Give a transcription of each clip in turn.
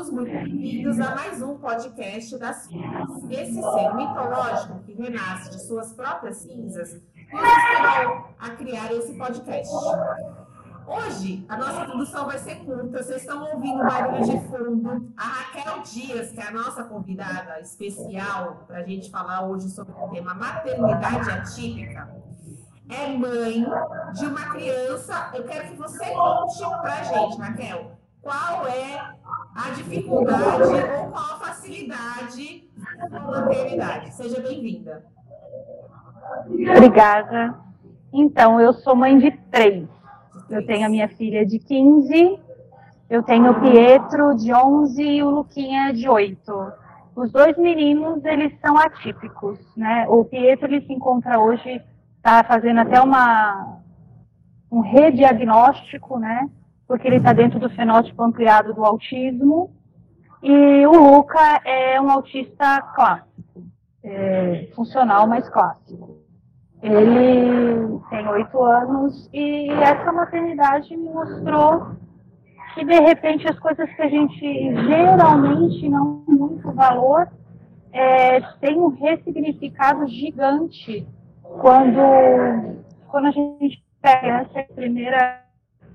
todos muito bem-vindos a mais um podcast das cinzas. Esse ser mitológico que renasce de suas próprias cinzas nos inspirou a criar esse podcast. Hoje, a nossa introdução vai ser curta. Vocês estão ouvindo barulho de fundo. A Raquel Dias, que é a nossa convidada especial para a gente falar hoje sobre o tema maternidade atípica, é mãe de uma criança. Eu quero que você conte para a gente, Raquel, qual é a dificuldade ou qual a facilidade da maternidade. Seja bem-vinda. Obrigada. Então, eu sou mãe de três. Eu tenho a minha filha de 15, eu tenho o Pietro de 11 e o Luquinha de 8. Os dois meninos, eles são atípicos, né? O Pietro, ele se encontra hoje, está fazendo até uma, um rediagnóstico, né? Porque ele está dentro do fenótipo ampliado do autismo. E o Luca é um autista clássico, é, funcional, mas clássico. Ele tem oito anos e essa maternidade me mostrou que de repente as coisas que a gente geralmente não tem muito valor é, tem um ressignificado gigante quando, quando a gente pega essa primeira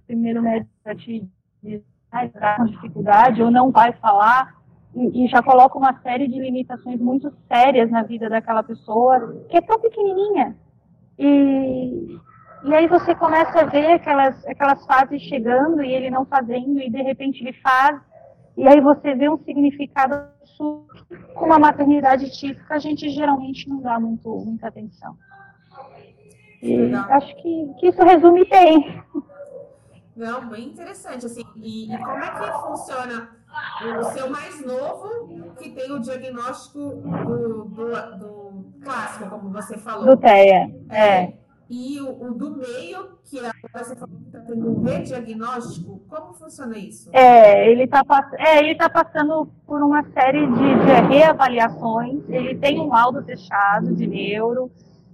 primeiro médico te diz ah, com dificuldade ou não vai falar e, e já coloca uma série de limitações muito sérias na vida daquela pessoa que é tão pequenininha e, e aí você começa a ver aquelas, aquelas fases chegando e ele não fazendo, e de repente ele faz, e aí você vê um significado com uma maternidade típica, a gente geralmente não dá muito, muita atenção. E acho que, que isso resume bem. Não, bem interessante. Assim, e, e, como é que funciona o seu mais novo, que tem o diagnóstico do, do, do clássico, como você falou? Do TEA, é. é. E o, o, do meio, que é, você falou que está tendo um rediagnóstico, como funciona isso? É, ele está é, ele tá passando por uma série de, de reavaliações. Ele tem um laudo fechado de neuro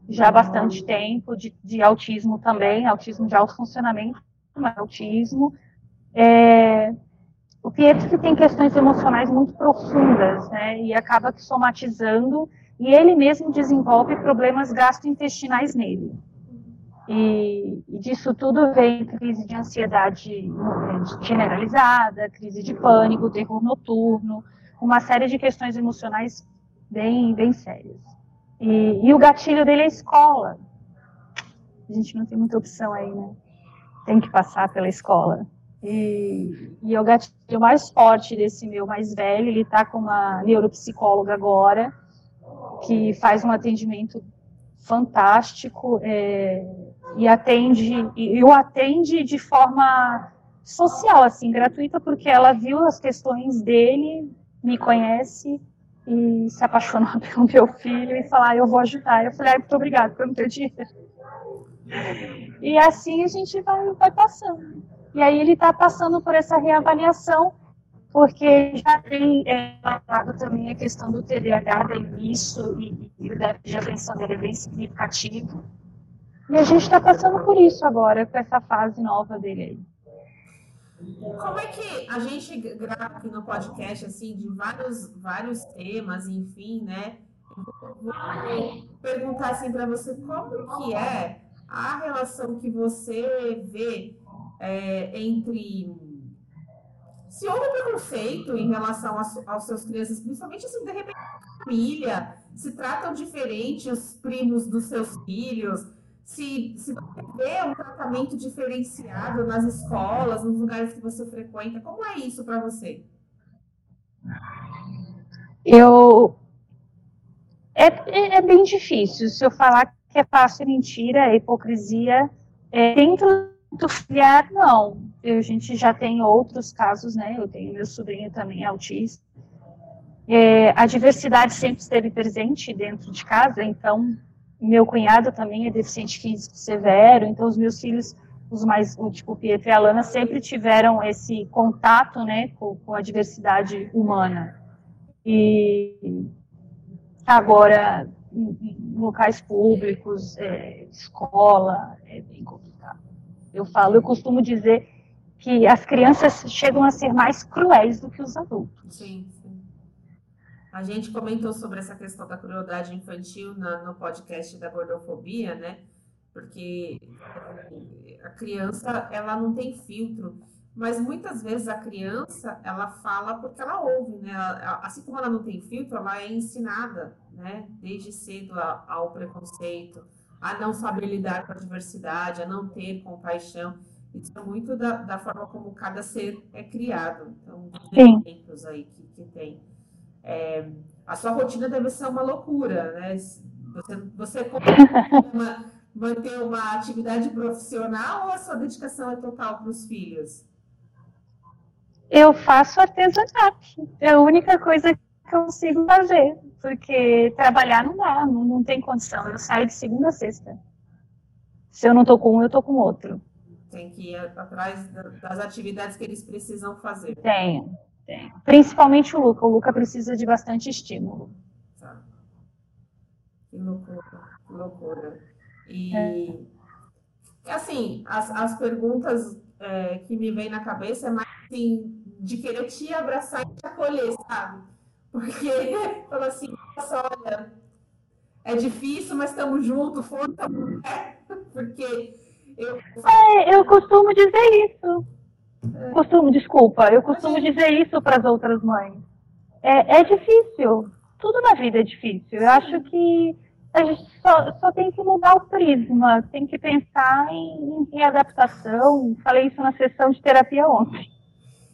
já há bastante tempo, de, de autismo também, autismo de alto funcionamento mas autismo. É, o Pietro tem questões emocionais muito profundas, né, e acaba somatizando, e ele mesmo desenvolve problemas gastrointestinais nele. E, e disso tudo vem crise de ansiedade generalizada, crise de pânico, terror noturno, uma série de questões emocionais bem, bem sérias. E, e o gatilho dele é a escola. A gente não tem muita opção aí, né? Tem que passar pela escola. E, e o gatilho mais forte desse meu mais velho, ele está com uma neuropsicóloga agora, que faz um atendimento fantástico é, e atende, e, o atende de forma social, assim, gratuita, porque ela viu as questões dele, me conhece e se apaixonou pelo meu filho e falou, ah, eu vou ajudar. Eu falei, ah, muito obrigada, porque eu não tenho dinheiro. E assim a gente vai, vai passando. E aí ele está passando por essa reavaliação, porque já tem é, também a questão do TDAH tem isso e, e o déficit de atenção dele é bem significativo. E a gente está passando por isso agora, com essa fase nova dele aí. Como é que a gente grava aqui no podcast, assim, de vários, vários temas, enfim, né? Vou perguntar, assim, para você, como que é a relação que você vê é, entre se houve preconceito em relação aos seus crianças, principalmente assim, de repente, família, se tratam diferente os primos dos seus filhos, se, se você vê um tratamento diferenciado nas escolas, nos lugares que você frequenta, como é isso para você? Eu é, é, é bem difícil. Se eu falar é fácil mentira, é hipocrisia. É, dentro do familiar, não. Eu, a gente já tem outros casos, né? Eu tenho meu sobrinho também autista. É, a diversidade sempre esteve presente dentro de casa, então meu cunhado também é deficiente físico severo, então os meus filhos, os mais, o tipo Pietro e a Lana, sempre tiveram esse contato, né, com, com a diversidade humana. E agora em, locais públicos, é, escola, é bem complicado. Eu falo, eu costumo dizer que as crianças chegam a ser mais cruéis do que os adultos. Sim, sim. A gente comentou sobre essa questão da crueldade infantil na, no podcast da gordofobia, né? Porque a criança, ela não tem filtro. Mas muitas vezes a criança, ela fala porque ela ouve, né? Assim como ela não tem filtro, ela é ensinada, né? Desde cedo ao preconceito, a não saber lidar com a diversidade, a não ter compaixão. Isso é muito da, da forma como cada ser é criado. Então, tem exemplos aí que, que tem. É, a sua rotina deve ser uma loucura, né? Você, você uma, manter uma atividade profissional ou a sua dedicação é total para os filhos? Eu faço artesanato. É a única coisa que consigo fazer, porque trabalhar não dá, não, não tem condição. Eu saio de segunda a sexta. Se eu não estou com um, eu estou com outro. Tem que ir atrás das atividades que eles precisam fazer. Tenho, tenho. Principalmente o Luca. O Luca precisa de bastante estímulo. Tá. Que loucura, que loucura. E, é. assim, as, as perguntas é, que me vêm na cabeça é mais assim, de querer te abraçar e te acolher, sabe? Porque fala assim, olha, é difícil, mas estamos juntos, força, porque eu... É, eu costumo dizer isso. É. Costumo, desculpa, eu costumo dizer isso para as outras mães. É, é difícil. Tudo na vida é difícil. Eu acho que a gente só, só tem que mudar o prisma, tem que pensar em, em adaptação. Falei isso na sessão de terapia ontem.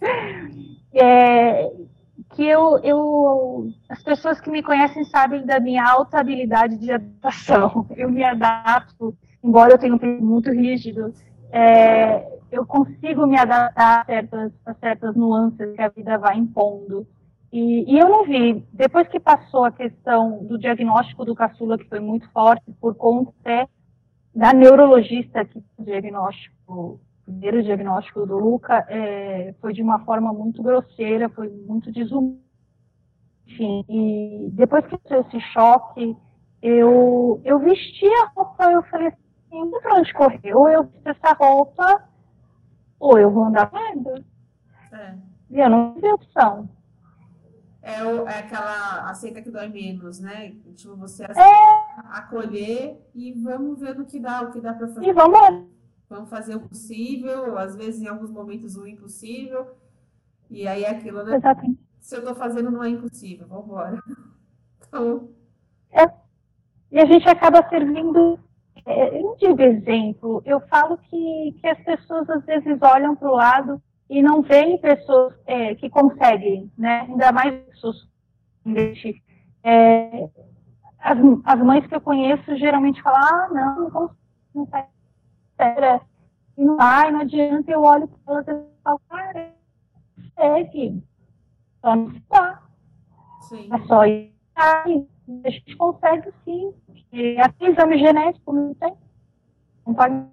É, que eu, eu, as pessoas que me conhecem sabem da minha alta habilidade de adaptação. Eu me adapto, embora eu tenha um período muito rígido, é, eu consigo me adaptar a certas, a certas nuances que a vida vai impondo. E, e, eu não vi, depois que passou a questão do diagnóstico do caçula, que foi muito forte, por conta da neurologista que o diagnóstico, primeiro diagnóstico do Luca, é, foi de uma forma muito grosseira, foi muito desumano. Enfim, e depois que teve esse choque, eu, eu vesti a roupa, eu falei assim, pra onde correr, ou eu visto essa roupa, ou eu vou andar merda. É. E eu não tive opção é, o, é aquela aceita que dói menos, né? Tipo, você aceita, é... acolher e vamos ver no que dá, o que dá para fazer. E vamos Vamos fazer o possível, às vezes em alguns momentos o impossível. E aí é aquilo, né? Exatamente. Se eu estou fazendo, não é impossível, vamos embora. Então... É. E a gente acaba servindo, é, eu não digo exemplo, eu falo que, que as pessoas às vezes olham para o lado e não veem pessoas é, que conseguem, né? Ainda mais pessoas é, as, as mães que eu conheço geralmente falam, ah, não, não consigo, não sai e não vai, não adianta, eu olho para elas e falo, cara, é que se dá. Sim. É só ir aí. A gente consegue sim. E até exame genético não tem. Não paga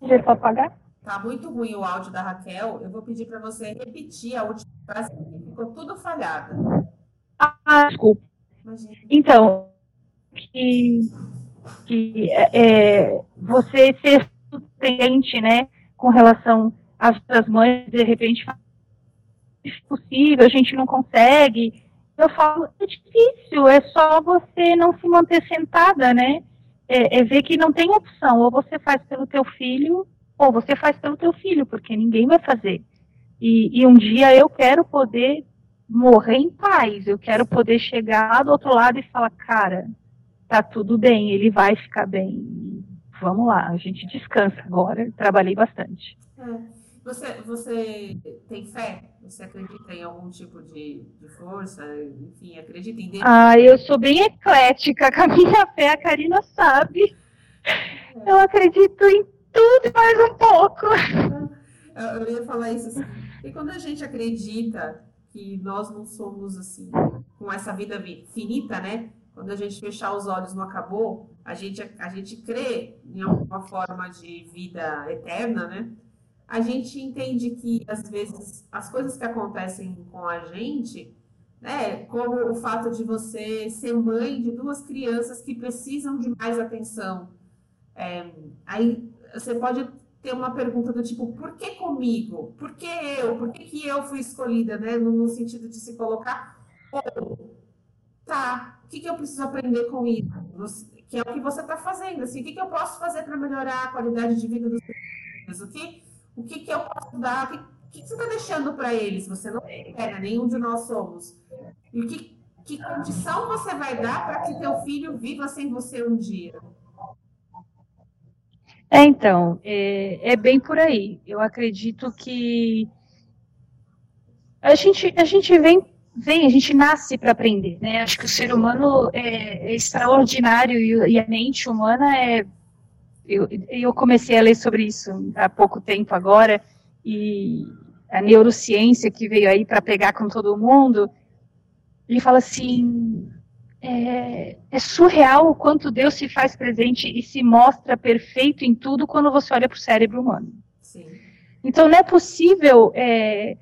dinheiro para pagar. Tá muito ruim o áudio da Raquel. Eu vou pedir para você repetir a última frase, ficou tudo falhada. Ah, desculpa. Imagina. Então, que, que é, você ser surpreendente, né, com relação às outras mães, de repente, é possível, a gente não consegue. Eu falo, é difícil, é só você não se manter sentada, né? É, é ver que não tem opção, ou você faz pelo teu filho, ou você faz pelo teu filho, porque ninguém vai fazer. E, e, um dia eu quero poder morrer em paz, eu quero poder chegar do outro lado e falar, cara, tá tudo bem, ele vai ficar bem. Vamos lá, a gente descansa agora, trabalhei bastante. É. Você, você tem fé? Você acredita em algum tipo de, de força? Enfim, acredita em Deus? Ah, eu sou bem eclética com a minha fé, a Karina sabe. É. Eu acredito em tudo e mais um pouco. Eu ia falar isso assim. E quando a gente acredita que nós não somos assim, com essa vida finita, né? Quando a gente fechar os olhos não acabou, a gente, a gente crê em alguma forma de vida eterna, né? A gente entende que, às vezes, as coisas que acontecem com a gente, né? Como o fato de você ser mãe de duas crianças que precisam de mais atenção. É, aí você pode ter uma pergunta do tipo, por que comigo? Por que eu? Por que, que eu fui escolhida, né? No, no sentido de se colocar. Ou, tá, o que, que eu preciso aprender com isso? Que é o que você está fazendo. Assim, o que, que eu posso fazer para melhorar a qualidade de vida dos filhos? O que, o que, que eu posso dar? O que, o que você está deixando para eles? Você não é, nenhum de nós somos. E que, que condição você vai dar para que teu filho viva sem você um dia? É, então, é, é bem por aí. Eu acredito que a gente, a gente vem, vem, a gente nasce para aprender, né? Acho que o ser humano é, é extraordinário e, e, a mente humana é. Eu, eu comecei a ler sobre isso há pouco tempo agora, e a neurociência que veio aí para pegar com todo mundo, ele fala assim: é, é, surreal o quanto Deus se faz presente e se mostra perfeito em tudo quando você olha para o cérebro humano. Sim. Então não é possível é,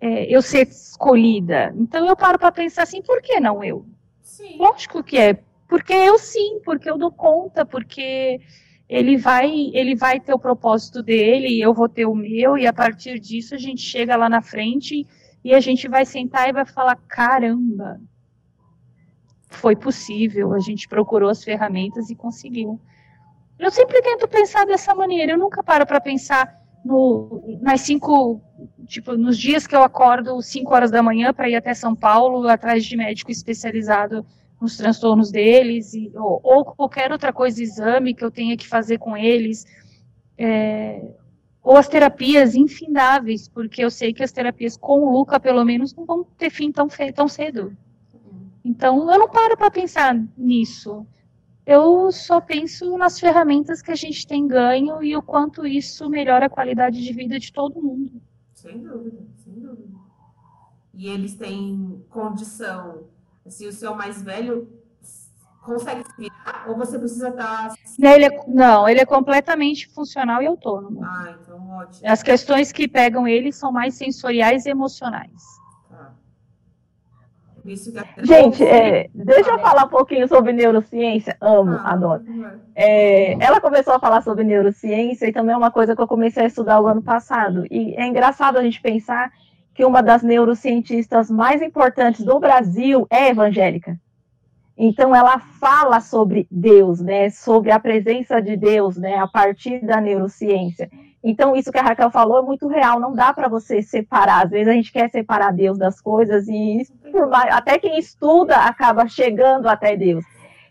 é, eu ser escolhida. Então eu paro para pensar assim: por que não eu? Sim. Lógico que é. Porque eu sim, porque eu dou conta, porque ele vai, ele vai ter o propósito dele e eu vou ter o meu, e a partir disso a gente chega lá na frente e a gente vai sentar e vai falar: caramba, foi possível, a gente procurou as ferramentas e conseguiu. Eu sempre tento pensar dessa maneira, eu nunca paro para pensar no, nas cinco, tipo, nos dias que eu acordo 5 horas da manhã para ir até São Paulo, atrás de médico especializado nos transtornos deles, e, ou, ou, qualquer outra coisa, exame que eu tenha que fazer com eles, é, ou as terapias infindáveis, porque eu sei que as terapias com o Luca, pelo menos, não vão ter fim tão, tão cedo. Então, eu não paro para pensar nisso. Eu só penso nas ferramentas que a gente tem ganho e o quanto isso melhora a qualidade de vida de todo mundo. Sem dúvida, sem dúvida. E eles têm condição Assim, o seu mais velho consegue se virar ou você precisa estar. Ele é, não, ele é completamente funcional e autônomo. Ah, então ótimo. As questões que pegam ele são mais sensoriais e emocionais. Tá. Gente, é, deixa eu falar um pouquinho sobre neurociência. Amo, ah, adoro. É, ela começou a falar sobre neurociência e também é uma coisa que eu comecei a estudar o ano passado. E é engraçado a gente pensar que uma das neurocientistas mais importantes do Brasil é evangélica. Então ela fala sobre Deus, né, sobre a presença de Deus, né, a partir da neurociência. Então isso que a Raquel falou é muito real, não dá para você separar. Às vezes a gente quer separar Deus das coisas e mais, até quem estuda acaba chegando até Deus.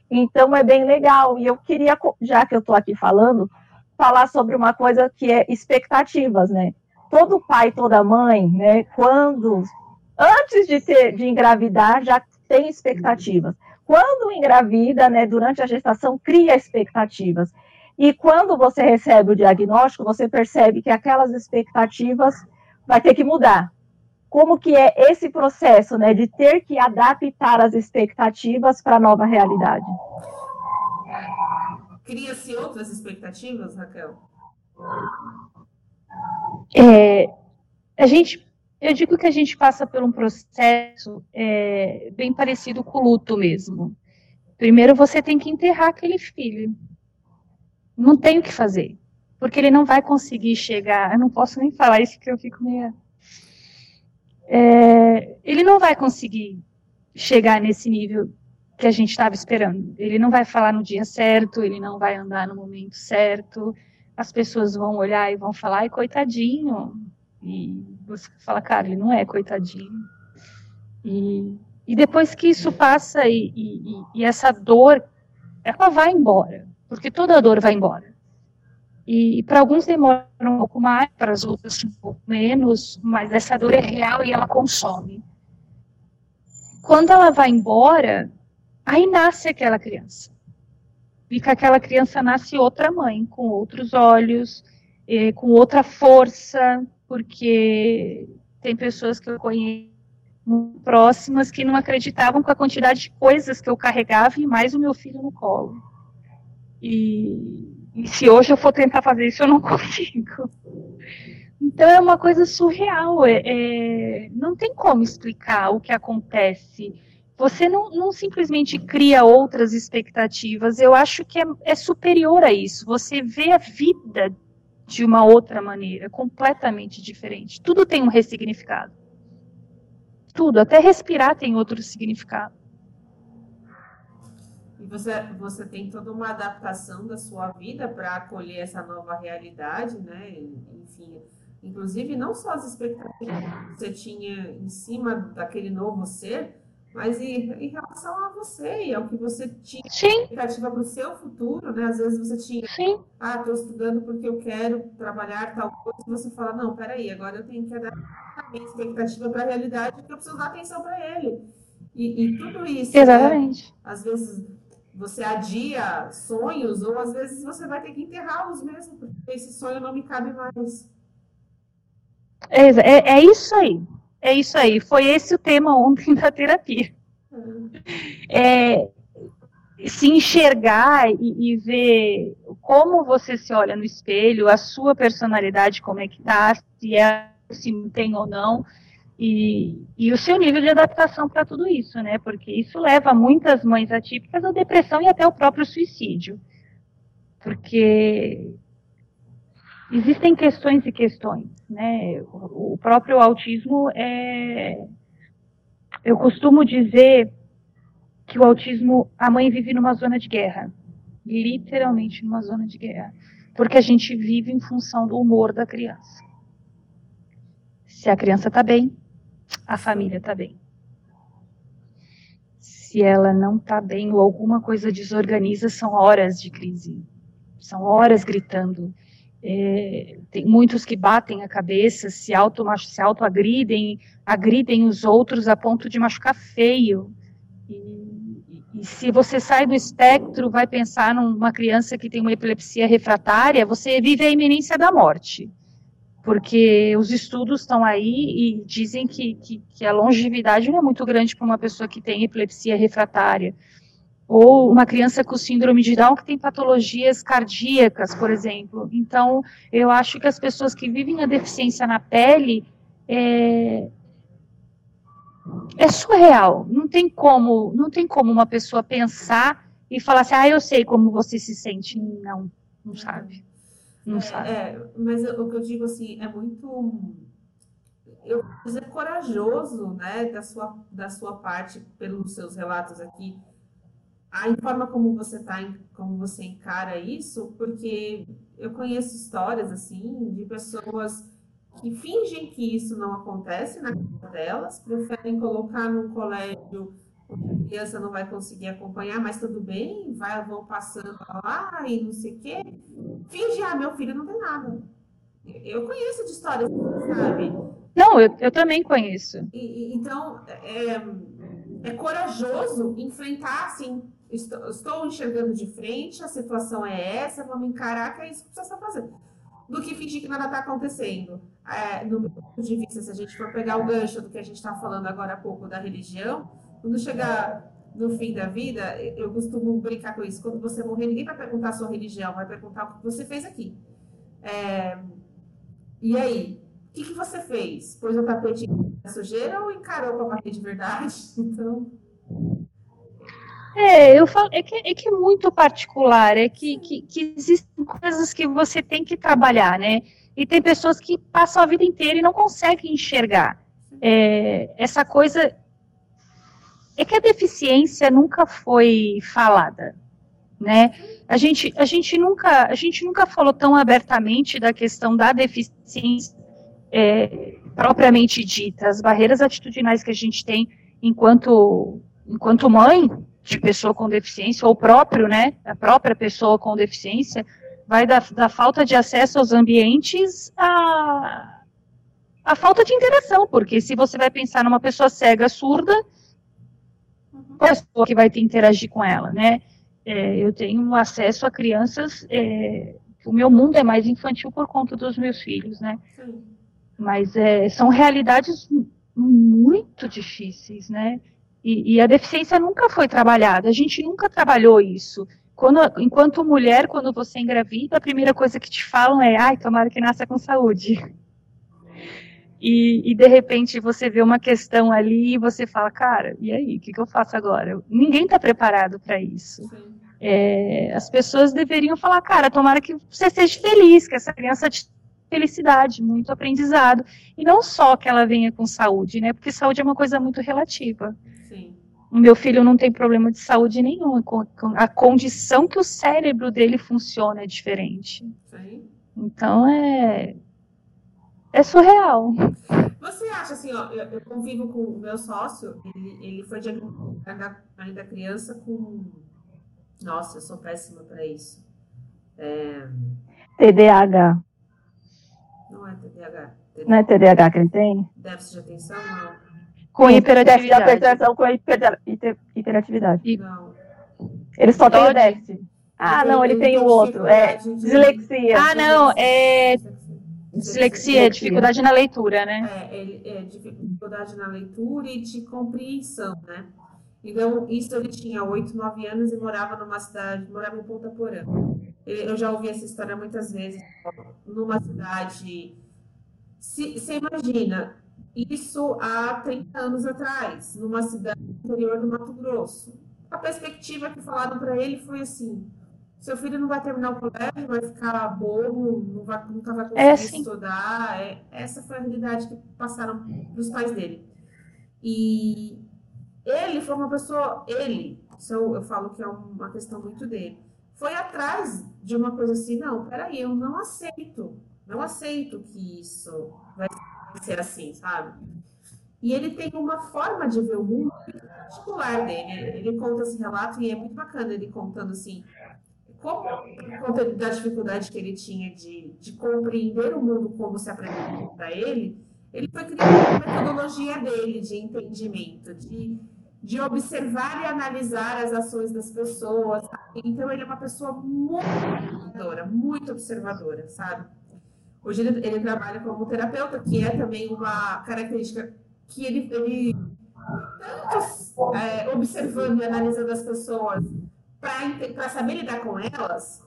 Então é bem legal. E eu queria, já que eu estou aqui falando, falar sobre uma coisa que é expectativas, né? todo pai, toda mãe, né, quando antes de ter de engravidar já tem expectativas. Quando engravida, né, durante a gestação cria expectativas. E quando você recebe o diagnóstico, você percebe que aquelas expectativas vai ter que mudar. Como que é esse processo, né, de ter que adaptar as expectativas para a nova realidade? Cria-se outras expectativas, Raquel? É, a gente, eu digo que a gente passa por um processo é, bem parecido com o luto mesmo. Primeiro você tem que enterrar aquele filho. Não tem o que fazer. Porque ele não vai conseguir chegar. Eu não posso nem falar isso porque eu fico meio. É, ele não vai conseguir chegar nesse nível que a gente estava esperando. Ele não vai falar no dia certo, ele não vai andar no momento certo, as pessoas vão olhar e vão falar, ai, coitadinho. E você fala, cara, ele não é coitadinho. E, e depois que isso passa e, e, e essa dor, ela vai embora, porque toda dor vai embora. E, para alguns demora um pouco mais, para as outras um pouco menos, mas essa dor é real e ela consome. Quando ela vai embora, aí nasce aquela criança e que aquela criança nasce outra mãe, com outros olhos, com outra força, porque tem pessoas que eu conheço próximas que não acreditavam com a quantidade de coisas que eu carregava e mais o meu filho no colo. E, e se hoje eu for tentar fazer isso, eu não consigo. Então é uma coisa surreal, é, é, não tem como explicar o que acontece você não, não, simplesmente cria outras expectativas. Eu acho que é, é, superior a isso. Você vê a vida de uma outra maneira, completamente diferente. Tudo tem um ressignificado. Tudo, até respirar tem outro significado. Você, você tem toda uma adaptação da sua vida para acolher essa nova realidade, né? Enfim, inclusive não só as expectativas que você tinha em cima daquele novo ser, mas em, em, relação a você e ao que você tinha Sim. expectativa para o seu futuro, né? Às vezes você tinha, Sim. ah, estou estudando porque eu quero trabalhar tal coisa, e você fala, não, peraí, agora eu tenho que dar a minha expectativa para a realidade, porque eu preciso dar atenção para ele. E, e, tudo isso, né? Exatamente. Né? às vezes você adia sonhos, ou às vezes você vai ter que enterrá-los mesmo, porque esse sonho não me cabe mais. É, é, é isso aí. É isso aí. Foi esse o tema ontem da terapia. É, se enxergar e, e, ver como você se olha no espelho, a sua personalidade, como é que tá, se é se tem ou não, e, e o seu nível de adaptação para tudo isso, né? Porque isso leva muitas mães atípicas à depressão e até ao próprio suicídio. Porque existem questões e questões, né? O próprio autismo é. Eu costumo dizer que o autismo, a mãe vive numa zona de guerra, literalmente numa zona de guerra, porque a gente vive em função do humor da criança. Se a criança está bem, a família está bem. Se ela não está bem ou alguma coisa desorganiza, são horas de crise, são horas gritando é, tem muitos que batem a cabeça, se auto se auto agridem, agridem os outros a ponto de machucar feio. E, e, se você sai do espectro, vai pensar numa criança que tem uma epilepsia refratária, você vive a iminência da morte. Porque os estudos estão aí e dizem que, que, que a longevidade não é muito grande para uma pessoa que tem epilepsia refratária ou uma criança com síndrome de Down que tem patologias cardíacas, por exemplo. Então, eu acho que as pessoas que vivem a deficiência na pele é, é surreal. Não tem como, não tem como uma pessoa pensar e falar assim, ah, eu sei como você se sente. Não, não sabe. Não é, sabe. É, mas o que eu digo assim, é muito eu vou dizer corajoso, né, da sua, da sua parte, pelos seus relatos aqui, a forma como você tá, como você encara isso, porque eu conheço histórias assim de pessoas que fingem que isso não acontece na casa delas, preferem colocar num colégio a criança não vai conseguir acompanhar, mas tudo bem, vai, vão passando lá e não sei o quê. Finge, ah, meu filho não tem nada. Eu conheço de histórias, sabe? Não, eu, eu também conheço. E, então, é, é corajoso enfrentar, assim, estou, estou enxergando de frente, a situação é essa, vamos encarar que é isso que precisa fazer. Do que fingir que nada está acontecendo. É, no meu ponto de vista, se a gente for pegar o gancho do que a gente está falando agora há pouco da religião, quando chegar no fim da vida, eu costumo brincar com isso. Quando você morrer, ninguém vai perguntar a sua religião, vai perguntar o que você fez aqui. É, e aí? O que, que você fez? Pôs o tapete na sujeira ou encarou para varrer de verdade? Então. É, eu falo, é que, é que é muito particular, é que, que, que, existem coisas que você tem que trabalhar, né? E tem pessoas que passam a vida inteira e não conseguem enxergar. É, essa coisa. É que a deficiência nunca foi falada, né? A gente, a gente, nunca, a gente nunca falou tão abertamente da questão da deficiência é, propriamente dita, as barreiras atitudinais que a gente tem enquanto, enquanto mãe, de pessoa com deficiência, ou próprio, né, a própria pessoa com deficiência, vai da, da falta de acesso aos ambientes a, a falta de interação, porque se você vai pensar numa pessoa cega, surda, pessoa que vai ter interagir com ela, né? É, eu tenho acesso a crianças, é, o meu mundo é mais infantil por conta dos meus filhos, né? Mas é, são realidades muito difíceis, né? E, e, a deficiência nunca foi trabalhada, a gente nunca trabalhou isso. Quando, enquanto mulher, quando você engravida, a primeira coisa que te falam é, ai, tomara que nasça com saúde. E, e de repente você vê uma questão ali e você fala, cara, e aí, o que, que eu faço agora? Ninguém está preparado para isso. É, as pessoas deveriam falar, cara, tomara que você seja feliz, que essa criança te felicidade, muito aprendizado. E não só que ela venha com saúde, né? Porque saúde é uma coisa muito relativa. Sim. O meu filho não tem problema de saúde nenhum. A condição que o cérebro dele funciona é diferente. Sim. Então é. É surreal. Você acha assim, ó, eu, eu convivo com o meu sócio, ele, ele foi diagnosticado ainda criança com. Nossa, eu sou péssima para isso. É... TDAH. Não é TDAH. Não é TDAH que ele tem? Déficit de atenção, não. Com hiperatividade. Com hiper, hiper, hiperatividade. Não. Ele só tem o déficit. Ah, não, ele tem o outro. É dislexia. Ah, não, é dislexia, dificuldade na leitura, né? É, é dificuldade na leitura e de compreensão, né? Então, isso ele tinha 8, 9 anos e morava numa cidade, morava em Ponta Porã. Eu já ouvi essa história muitas vezes. Numa cidade. Você imagina, isso há 30 anos atrás, numa cidade interior do Mato Grosso. A perspectiva que falaram para ele foi assim: seu filho não vai terminar o colégio, vai ficar bobo, não vai, nunca vai conseguir é assim. estudar. É, essa foi a realidade que passaram para os pais dele. E ele foi uma pessoa, ele, eu, eu falo que é uma questão muito dele foi atrás de uma coisa assim, não, peraí, eu não aceito, não aceito que isso vai ser assim, sabe? E ele tem uma forma de ver o mundo particular dele. Ele conta esse relato e é muito bacana ele contando assim, como, por conta da dificuldade que ele tinha de, de compreender o mundo como se apresentou para ele, ele foi criando uma metodologia dele de entendimento, de de observar e analisar as ações das pessoas. Então, ele é uma pessoa muito observadora, muito observadora, sabe? Hoje ele, ele trabalha como terapeuta, que é também uma característica que ele, ele tanto é, observando e analisando as pessoas para saber lidar com elas,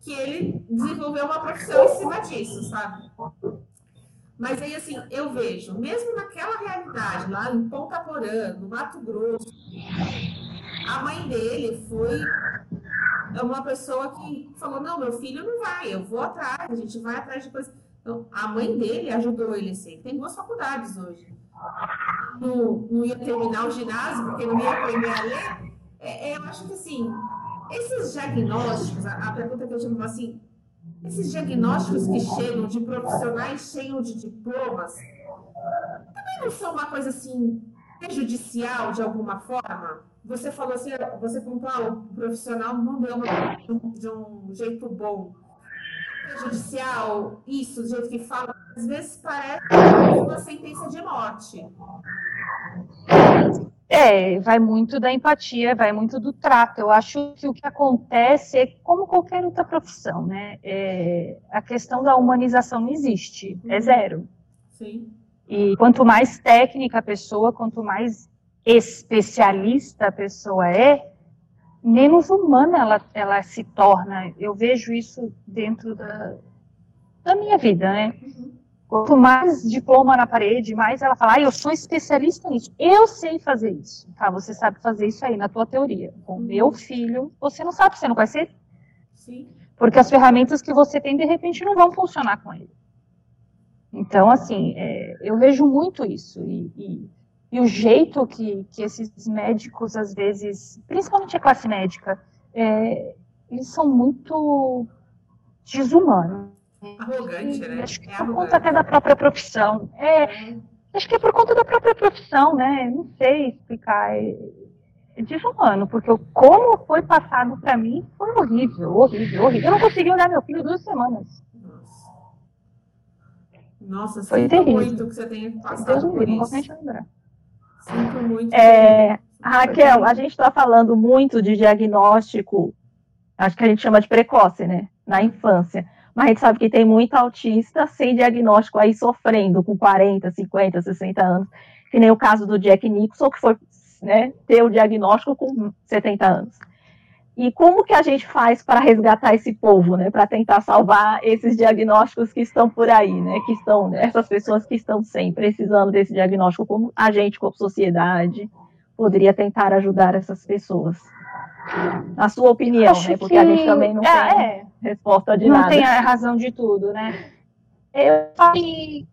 que ele desenvolveu uma profissão em cima disso, sabe? Mas aí, assim, eu vejo, mesmo naquela realidade, lá em Ponta Porã, no Mato Grosso, a mãe dele foi uma pessoa que falou: não, meu filho não vai, eu vou atrás, a gente vai atrás de coisas. Então, a mãe dele ajudou ele assim. Tem duas faculdades hoje. Não, não ia terminar o ginásio, porque não ia aprender a ler. É, é, eu acho que, assim, esses diagnósticos, a, a pergunta que eu tinha assim, esses diagnósticos que chegam de profissionais cheios de diplomas também não são uma coisa assim prejudicial de alguma forma? Você falou assim, você contou, ah, o profissional não deu de um jeito bom. Prejudicial, isso, do jeito que fala, às vezes parece uma sentença de morte. É, vai muito da empatia, vai muito do trato. Eu acho que o que acontece é como qualquer outra profissão, né? É, a questão da humanização não existe, é uhum. zero. Sim. E quanto mais técnica a pessoa, quanto mais especialista a pessoa é, menos humana ela, ela se torna. Eu vejo isso dentro da, da minha vida, né? Uhum. Quanto mais diploma na parede, mais ela fala, ah, eu sou especialista nisso. Eu sei fazer isso. Tá, você sabe fazer isso aí na tua teoria. Com uhum. meu filho, você não sabe, você não vai ser. Sim. Porque as ferramentas que você tem, de repente, não vão funcionar com ele. Então, assim, é, eu vejo muito isso. E, e, e, o jeito que, que esses médicos, às vezes, principalmente a classe médica, é, eles são muito desumanos Arrogante, né? Acho que é por arrogante. conta até da própria profissão. É, é, acho que é por conta da própria profissão, né? Não sei explicar. É, é desumano, porque como foi passado para mim foi horrível, horrível, horrível. Eu não consegui olhar meu filho duas semanas. Nossa, foi sinto terrível. muito que você tenha passado Deus por isso. Não te lembrar. Sinto muito. É, Raquel, a gente está falando muito de diagnóstico, acho que a gente chama de precoce, né? Na infância. Mas a gente sabe que tem muita autista sem diagnóstico aí sofrendo com 40, 50, 60 anos, que nem o caso do Jack Nicholson, que foi né, ter o diagnóstico com 70 anos. E como que a gente faz para resgatar esse povo, né, para tentar salvar esses diagnósticos que estão por aí, né, que estão, né, essas pessoas que estão sem precisando desse diagnóstico, como a gente, como sociedade, poderia tentar ajudar essas pessoas? Na sua opinião, Acho né? Porque que... a gente também não é, tem é. resposta de não nada. Não tem a razão de tudo, né? Eu acho que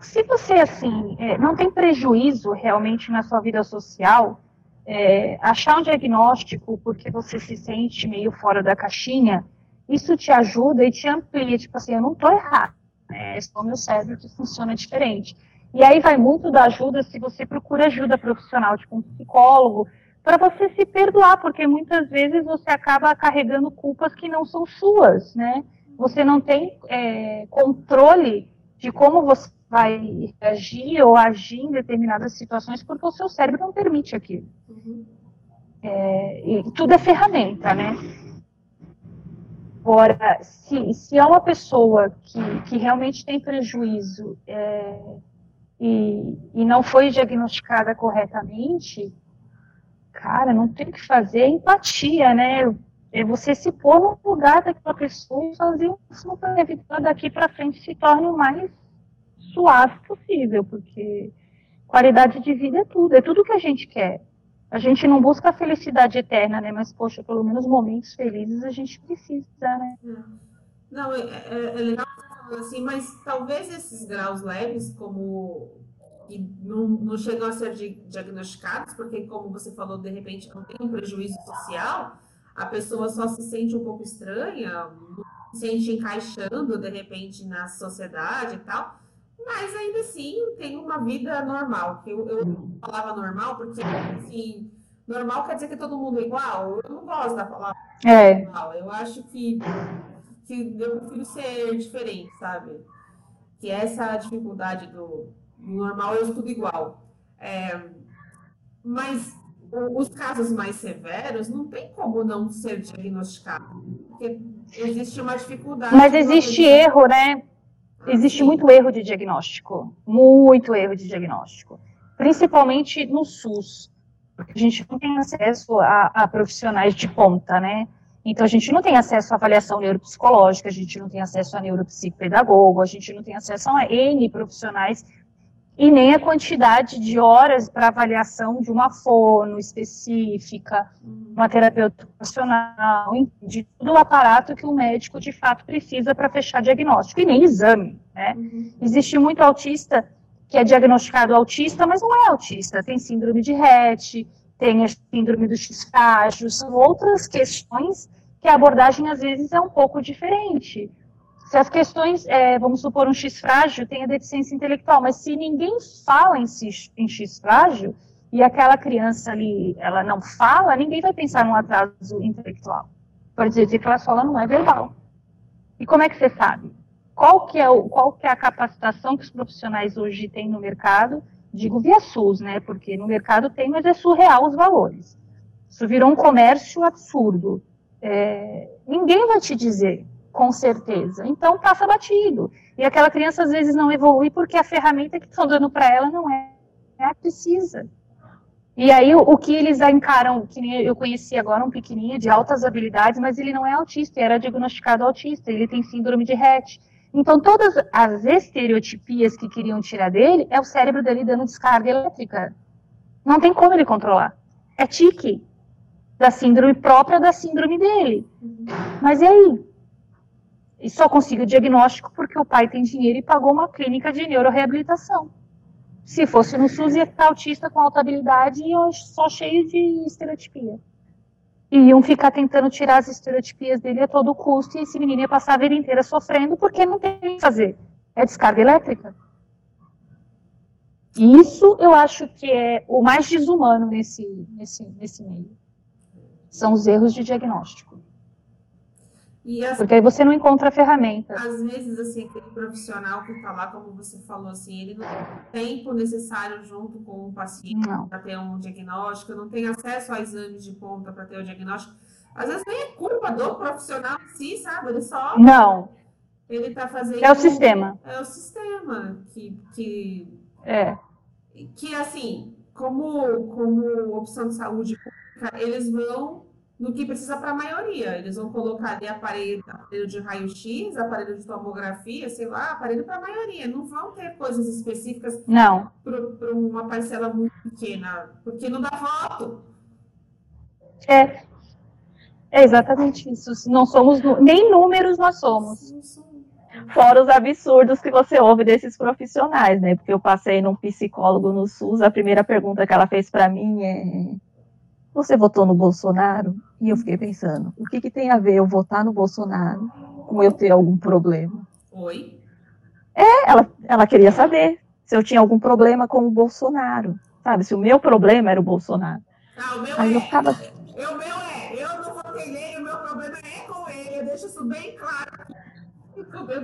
se você, assim, é, não tem prejuízo realmente na sua vida social, é, achar um diagnóstico porque você se sente meio fora da caixinha, isso te ajuda e te amplia, tipo assim, eu não estou errado, né? é só o meu cérebro que funciona diferente. E aí vai muito da ajuda se você procura ajuda profissional, tipo um psicólogo, para você se perdoar, porque muitas vezes você acaba carregando culpas que não são suas, né? Você não tem é, controle de como você vai reagir ou agir em determinadas situações porque o seu cérebro não permite aquilo. É, e tudo é ferramenta, né? Agora, se, se é uma pessoa que, que realmente tem prejuízo é, e, e não foi diagnosticada corretamente, cara, não tem o que fazer, é empatia, né? É você se pôr no lugar daquela pessoa e fazer o máximo para evitar daqui para frente se torne o mais suave possível, porque qualidade de vida é tudo, é tudo que a gente quer. A gente não busca a felicidade eterna, né? Mas, poxa, pelo menos momentos felizes a gente precisa, né? Não, é, é, é legal assim, mas talvez esses graus leves, como que não, não chegam a ser diagnosticados, porque, como você falou, de repente não tem um prejuízo social, a pessoa só se sente um pouco estranha, se sente encaixando, de repente, na sociedade e tal mas ainda assim tem uma vida normal. Eu, eu falava normal porque, assim, normal quer dizer que todo mundo é igual. Eu não gosto da palavra é. normal. Eu acho que, que eu prefiro ser diferente, sabe? Que essa dificuldade do normal eu tudo igual. É, mas os casos mais severos não tem como não ser diagnosticado. Porque existe uma dificuldade. Mas existe erro, né? Existe muito erro de diagnóstico, muito erro de diagnóstico, principalmente no SUS, porque a gente não tem acesso a, a profissionais de ponta, né? Então, a gente não tem acesso à avaliação neuropsicológica, a gente não tem acesso a neuropsicopedagogo, a gente não tem acesso a N profissionais e nem a quantidade de horas para avaliação de uma fono específica, uma terapeuta ocupacional, de todo o aparato que o médico de fato precisa para fechar diagnóstico, e nem exame. Né? Uhum. Existe muito autista que é diagnosticado autista, mas não é autista, tem síndrome de Rett, tem a síndrome do X-frágil, são outras questões que a abordagem às vezes é um pouco diferente. Se as questões, é, vamos supor, um X frágil tem a deficiência intelectual, mas se ninguém fala em, X, em X frágil e aquela criança ali, ela não fala, ninguém vai pensar num atraso intelectual. Pode dizer que ela só não é verbal. E como é que você sabe? Qual que, é o, qual que é a capacitação que os profissionais hoje têm no mercado? Digo via SUS, né? Porque no mercado tem, mas é surreal os valores. Isso virou um comércio absurdo. É, ninguém vai te dizer com certeza. Então passa batido. E aquela criança às vezes não evolui porque a ferramenta que estão dando para ela não é, é precisa. E aí o, o, que eles encaram, que eu conheci agora um pequenininho de altas habilidades, mas ele não é autista, era diagnosticado autista, ele tem síndrome de Rett. Então todas as estereotipias que queriam tirar dele é o cérebro dele dando descarga elétrica. Não tem como ele controlar. É tique da síndrome própria da síndrome dele. Mas e aí? E só consigo o diagnóstico porque o pai tem dinheiro e pagou uma clínica de neuroreabilitação. Se fosse no SUS, ia estar autista com alta habilidade e só cheio de estereotipia. E iam ficar tentando tirar as estereotipias dele a todo custo e esse menino ia passar a vida inteira sofrendo porque não tem o que fazer. É descarga elétrica. E isso eu acho que é o mais desumano nesse, nesse, nesse meio. São os erros de diagnóstico. As, Porque aí você não encontra a ferramenta. Às vezes, assim, aquele profissional que está lá, como você falou, assim, ele não tem tempo necessário junto com o paciente para ter um diagnóstico, não tem acesso a exames de ponta para ter o diagnóstico. Às vezes nem é culpa do profissional em si, sabe? Ele só. Não. Ele está fazendo. É o sistema. É o sistema que. que é. Que, assim, como, como opção de saúde pública, eles vão no que precisa para a maioria. Eles vão colocar ali aparelho, aparelho de raio-x, aparelho de tomografia, sei lá, aparelho para a maioria. Não vão ter coisas específicas para uma parcela muito pequena, porque não dá voto. É, é exatamente isso. Não somos, nem números nós somos. Fora os absurdos que você ouve desses profissionais, né? Porque eu passei num psicólogo no SUS, a primeira pergunta que ela fez para mim é: Você votou no Bolsonaro? E eu fiquei pensando: o que, que tem a ver eu votar no Bolsonaro com eu ter algum problema? Oi? É, ela, ela queria saber se eu tinha algum problema com o Bolsonaro. Sabe? Se o meu problema era o Bolsonaro. Ah, o meu Aí é. eu ficava. O meu é. Eu não votei nele, o meu problema é com ele. Eu deixo isso bem claro.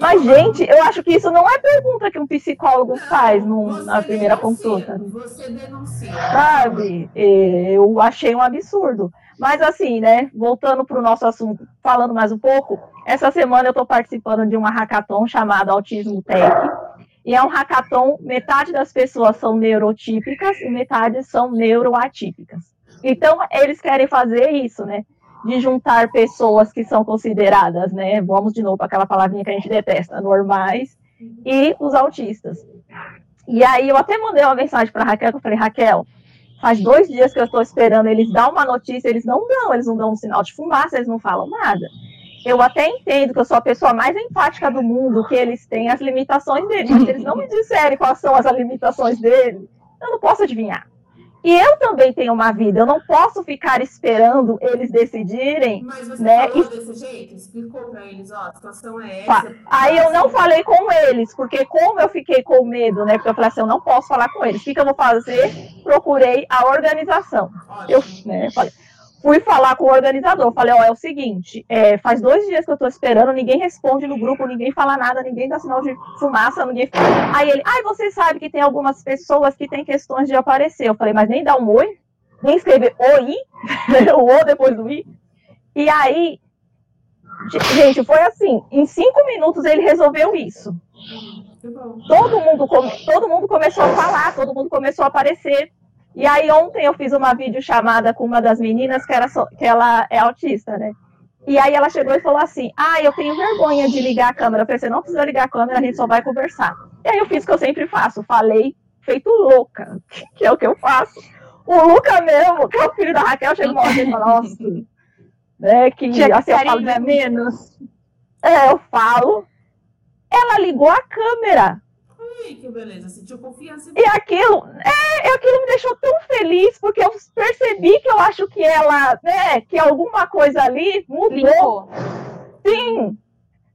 Mas, gente, eu acho que isso não é pergunta que um psicólogo não, faz na primeira consulta. Você denuncia. Sabe? Eu achei um absurdo. Mas, assim, né, voltando para o nosso assunto, falando mais um pouco, essa semana eu estou participando de uma hackathon chamada Autismo Tech. E é um hackathon, metade das pessoas são neurotípicas e metade são neuroatípicas. Então, eles querem fazer isso, né? De juntar pessoas que são consideradas, né? Vamos de novo para aquela palavrinha que a gente detesta, normais, e os autistas. E aí eu até mandei uma mensagem para Raquel, que eu falei, Raquel, faz dois dias que eu estou esperando eles dar uma notícia, eles não dão, eles não dão um sinal de fumaça, eles não falam nada. Eu até entendo que eu sou a pessoa mais empática do mundo, que eles têm as limitações deles, mas eles não me disserem quais são as limitações deles, eu não posso adivinhar. E eu também tenho uma vida, eu não posso ficar esperando eles decidirem. Mas você né? falou desse jeito? Explicou para eles, ó, a situação é essa. Aí eu não falei com eles, porque como eu fiquei com medo, né? Porque eu falei assim, eu não posso falar com eles. O que, que eu vou fazer? Procurei a organização. Eu né, falei, fui falar com o organizador. Falei, ó, é o seguinte, é, faz dois dias que eu tô esperando, ninguém responde no grupo, ninguém fala nada, ninguém dá sinal de fumaça, ninguém. Aí ele, ai, você sabe que tem algumas pessoas que têm questões de aparecer. Eu falei, mas nem dá um oi, nem escrever oi, o o depois do i. E aí, gente, foi assim, em cinco minutos ele resolveu isso. Todo mundo, todo mundo começou a falar, todo mundo começou a aparecer. E aí ontem eu fiz uma videochamada com uma das meninas que, era so, que ela é autista, né? E aí ela chegou e falou assim: Ah, eu tenho vergonha de ligar a câmera. Eu falei, você não precisa ligar a câmera, a gente só vai conversar. E aí eu fiz o que eu sempre faço, falei feito louca, que é o que eu faço. O Luca mesmo, que é o filho da Raquel, chegou uma e falou, nossa, né, que Tinha assim, eu falo menos. É, eu falo. Ela ligou a câmera que beleza, sentiu confiança. E aquilo, é, aquilo me deixou tão feliz, porque eu percebi que eu acho que ela, né, que alguma coisa ali mudou. Sim,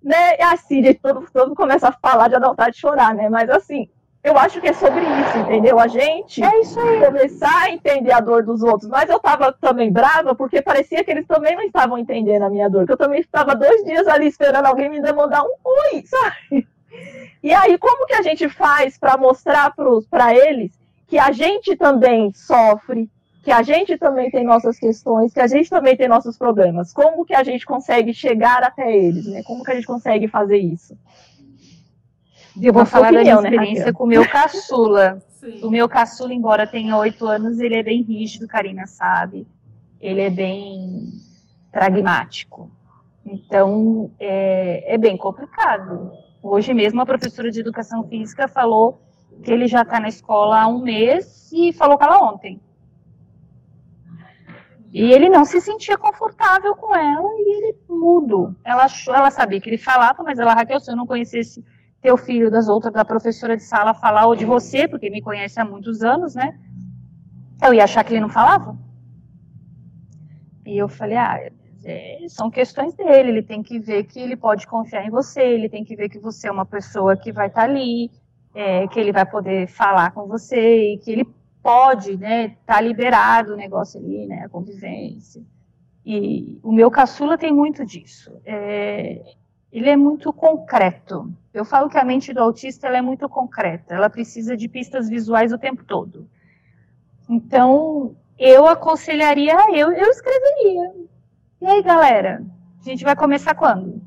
né, e assim, todo, todo começa a falar, de vontade de chorar, né, mas assim, eu acho que é sobre isso, entendeu? A gente é isso aí. começar a entender a dor dos outros. Mas eu tava também brava porque parecia que eles também não estavam entendendo a minha dor. Que eu também estava dois dias ali esperando alguém me demandar um oi, sabe? E aí, como que a gente faz para mostrar para eles que a gente também sofre, que a gente também tem nossas questões, que a gente também tem nossos problemas? Como que a gente consegue chegar até eles? Né? Como que a gente consegue fazer isso? Eu vou falar opinião, da minha né, experiência né, com o meu caçula. Sim. O meu caçula, embora tenha oito anos, ele é bem rígido, Karina sabe. Ele é bem pragmático. Então, é, é bem complicado. Hoje mesmo a professora de educação física falou que ele já está na escola há um mês e falou com ela ontem. E ele não se sentia confortável com ela e ele mudo. Ela, achou, ela sabia que ele falava, mas ela, Raquel, se eu não conhecesse teu filho das outras, da professora de sala falar ou de você, porque me conhece há muitos anos, né? Eu ia achar que ele não falava. E eu falei, ah, é, são questões dele, ele tem que ver que ele pode confiar em você, ele tem que ver que você é uma pessoa que vai estar tá ali, é, que ele vai poder falar com você e que ele pode, né, tá liberado o negócio ali, né, a convivência. E o meu caçula tem muito disso. É, ele é muito concreto. Eu falo que a mente do autista é muito concreta, ela precisa de pistas visuais o tempo todo. Então, eu aconselharia, eu, eu escreveria, e aí, galera? A gente vai começar quando?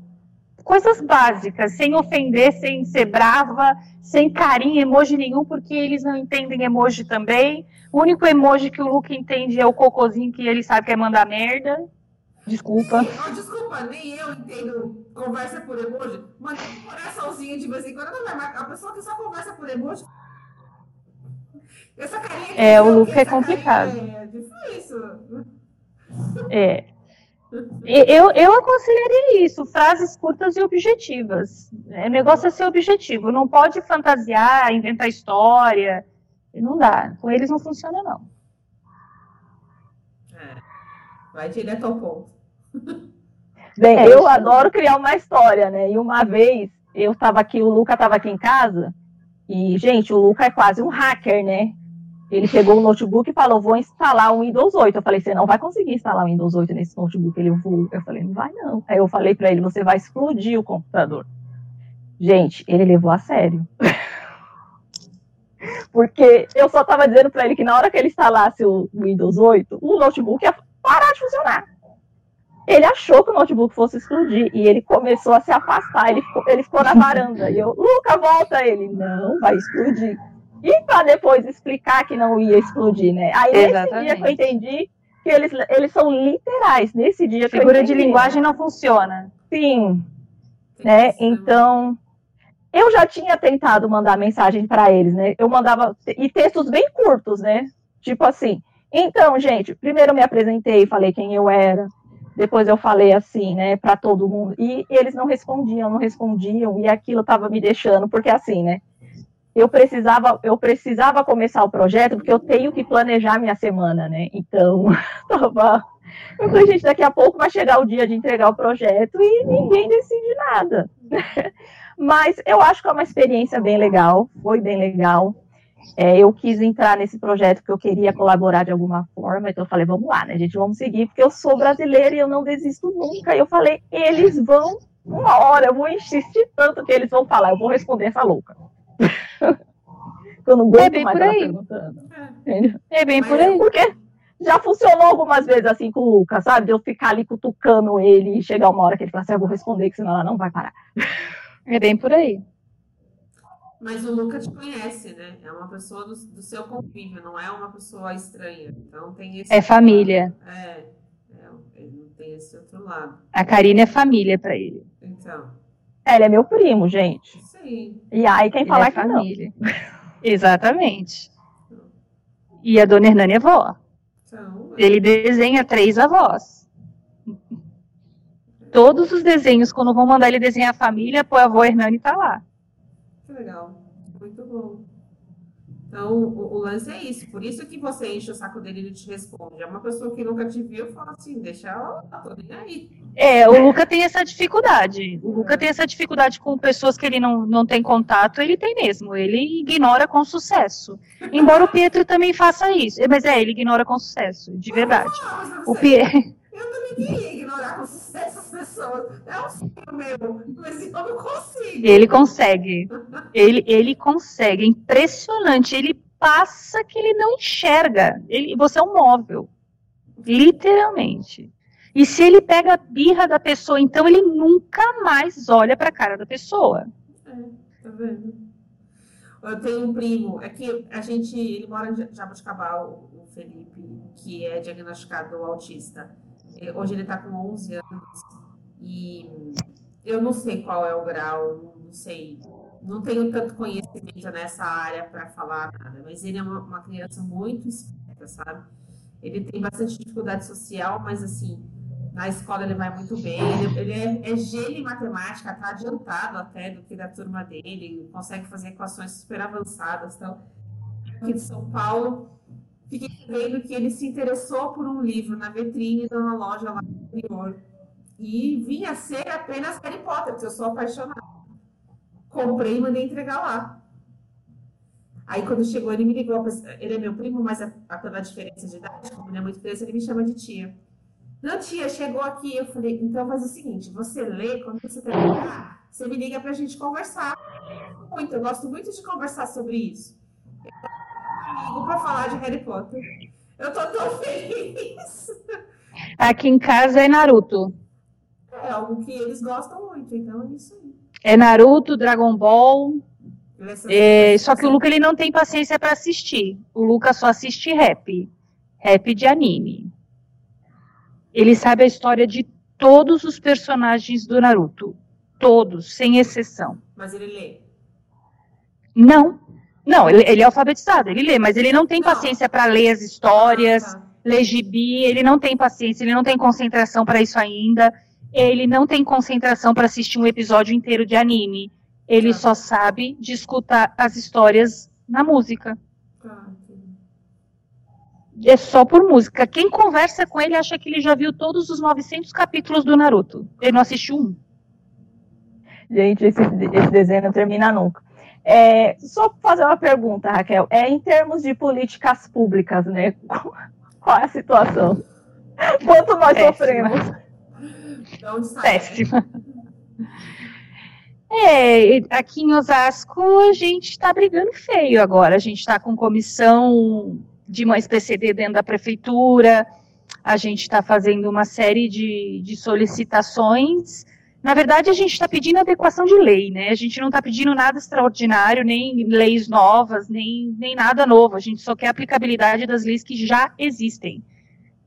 Coisas básicas, sem ofender, sem ser brava, sem carinho, emoji nenhum, porque eles não entendem emoji também. O único emoji que o Luke entende é o cocôzinho que ele sabe que é mandar merda. Desculpa. Não, desculpa, nem eu entendo conversa por emoji. Manda um coraçãozinho de vez em quando, não vai marcar. A pessoa que só conversa por emoji. Essa carinha É, o Luke é complicado. É difícil. É. Eu, eu aconselharia isso, frases curtas e objetivas. O negócio é ser objetivo, não pode fantasiar, inventar história. Não dá. Com eles não funciona, não. É. Vai direto ao ponto. Bem, é, eu adoro criar uma história, né? E uma vez eu estava aqui, o Luca estava aqui em casa, e, gente, o Luca é quase um hacker, né? Ele pegou o notebook e falou: vou instalar o Windows 8. Eu falei: você não vai conseguir instalar o Windows 8 nesse notebook. Ele falou, eu falei: não vai não. Aí eu falei para ele: você vai explodir o computador. Gente, ele levou a sério. Porque eu só estava dizendo para ele que na hora que ele instalasse o Windows 8, o notebook ia parar de funcionar. Ele achou que o notebook fosse explodir e ele começou a se afastar. Ele ficou, ele ficou na varanda. E eu, Luca, volta! Ele, não, vai explodir. E para depois explicar que não ia explodir, né? Aí Exatamente. nesse dia que eu entendi que eles, eles são literais. Nesse dia Figura de linguagem não funciona. Sim. Né? Então, eu já tinha tentado mandar mensagem para eles, né? Eu mandava e textos bem curtos, né? Tipo assim. Então, gente, primeiro me apresentei, falei quem eu era. Depois eu falei assim, né, para todo mundo. E eles não respondiam, não respondiam, e aquilo estava me deixando, porque assim, né? Eu precisava, eu precisava começar o projeto porque eu tenho que planejar minha semana, né? Então, tava. Eu falei, gente, daqui a pouco vai chegar o dia de entregar o projeto e ninguém decide nada. Mas eu acho que é uma experiência bem legal, foi bem legal. É, eu quis entrar nesse projeto porque eu queria colaborar de alguma forma, então eu falei, vamos lá, né, gente, vamos seguir, porque eu sou brasileira e eu não desisto nunca. E eu falei, eles vão, uma hora, eu vou insistir tanto que eles vão falar, eu vou responder essa louca. Eu não aguento é mais ela perguntando. É, é bem por aí. Porque já funcionou algumas vezes assim com o Lucas, sabe? De eu ficar ali cutucando ele e chegar uma hora que ele fala assim, eu vou responder, que senão ela não vai parar. É bem por aí. Mas o Lucas te conhece, né? É uma pessoa do, do, seu convívio, não é uma pessoa estranha. Então tem esse. É família. É, é, ele não tem esse outro lado. A Karina é família para ele. Então. Ele é meu primo, gente. Sim. E aí quem falar é que família. não. Exatamente. E a dona Hernani é vó. Então, é. Ele desenha três avós. Todos os desenhos, quando vão mandar ele desenhar a família, pô, a avó Hernani tá lá. Que legal. Então, o, o, lance é isso. Por isso que você enche o saco dele e ele te responde. É uma pessoa que nunca te viu, fala assim, deixa ela, tô nem aí. É, o Luca tem essa dificuldade. O Luca tem essa dificuldade com pessoas que ele não, não tem contato, ele tem mesmo. Ele ignora com sucesso. Embora o Pietro também faça isso. Mas é, ele ignora com sucesso, de verdade. o Pietro. Eu também queria ignorar com sucesso as pessoas. É um sonho meu, mas eu não consigo. Ele consegue. Ele, ele consegue. É impressionante. Ele passa que ele não enxerga. Ele, você é um móvel. Literalmente. E se ele pega a birra da pessoa, então ele nunca mais olha para a cara da pessoa. É, tá vendo? Eu tenho um primo, é que a gente, ele mora em Jabuticabal, o Felipe, que é diagnosticado autista. É, hoje ele está com 11 anos e eu não sei qual é o grau, não sei, não tenho tanto conhecimento nessa área para falar nada, mas ele é uma, uma, criança muito esperta, sabe? Ele tem bastante dificuldade social, mas assim, na escola ele vai muito bem, ele, ele é, é gênio em matemática, está adiantado até do que da turma dele, consegue fazer equações super avançadas, então, aqui de São Paulo, fiquei vendo que ele se interessou por um livro na vitrine de uma loja lá no interior. E vinha ser apenas Harry Potter, porque eu sou apaixonada. Comprei e mandei entregar lá. Aí quando chegou, ele me ligou. Ele é meu primo, mas pela diferença de idade, como ele é muito criança, ele me chama de tia. Não, tia, chegou aqui. Eu falei, então faz o seguinte: você lê, quando você terminar, você me liga pra gente conversar. Muito, eu gosto muito de conversar sobre isso amigo para falar de Harry Potter. Eu tô tão feliz. Aqui em casa é Naruto. É algo que eles gostam muito, então é isso aí. É Naruto, Dragon Ball. É, só que o Luca ele não tem paciência para assistir. O Luca só assiste rap. Rap de anime. Ele sabe a história de todos os personagens do Naruto. Todos, sem exceção. Mas ele lê? Não. Não, ele, ele, é alfabetizado, ele lê, mas ele não tem paciência para ler as histórias. Ah, tá. ler gibi, ele não tem paciência, ele não tem concentração para isso ainda, ele não tem concentração para assistir um episódio inteiro de anime. Ele tá. só sabe de escutar as histórias na música. Tá, é só por música. Quem conversa com ele acha que ele já viu todos os 900 capítulos do Naruto. Ele não assistiu um. Gente, esse, esse desenho não termina nunca. É, só fazer uma pergunta, Raquel. É em termos de políticas públicas, né? Qual é a situação? Quanto nós Péssima. sofremos? Péssima. É, aqui em Osasco a gente está brigando feio agora. A gente está com comissão de uma SPCD dentro da prefeitura, a gente está fazendo uma série de, de solicitações. Na verdade, a gente está pedindo adequação de lei, né? A gente não está pedindo nada extraordinário, nem leis novas, nem, nem nada novo. A gente só quer a aplicabilidade das leis que já existem.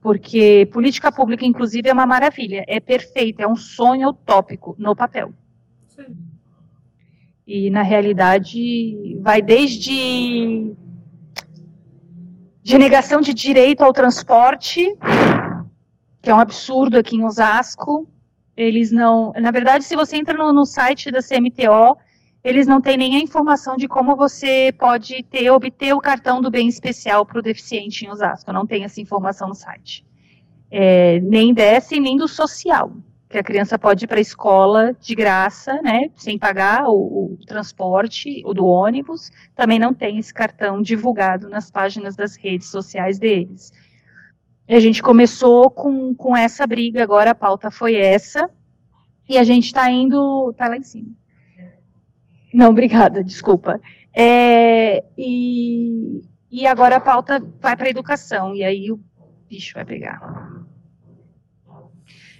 Porque política pública, inclusive, é uma maravilha, é perfeita, é um sonho utópico no papel. Sim. E, na realidade, vai desde de negação de direito ao transporte, que é um absurdo aqui em Osasco. Eles não. Na verdade, se você entra no, no site da CMTO, eles não têm nem a informação de como você pode ter, obter o cartão do bem especial para o deficiente em Osasco. Não tem essa informação no site. É, nem desse, nem do social que a criança pode ir para a escola de graça, né, sem pagar o, o, transporte, o do ônibus, também não tem esse cartão divulgado nas páginas das redes sociais deles. A gente começou com, com essa briga, agora a pauta foi essa, e a gente está indo, tá lá em cima. Não, obrigada, desculpa. É, e, e agora a pauta vai para a educação, e aí o bicho vai pegar.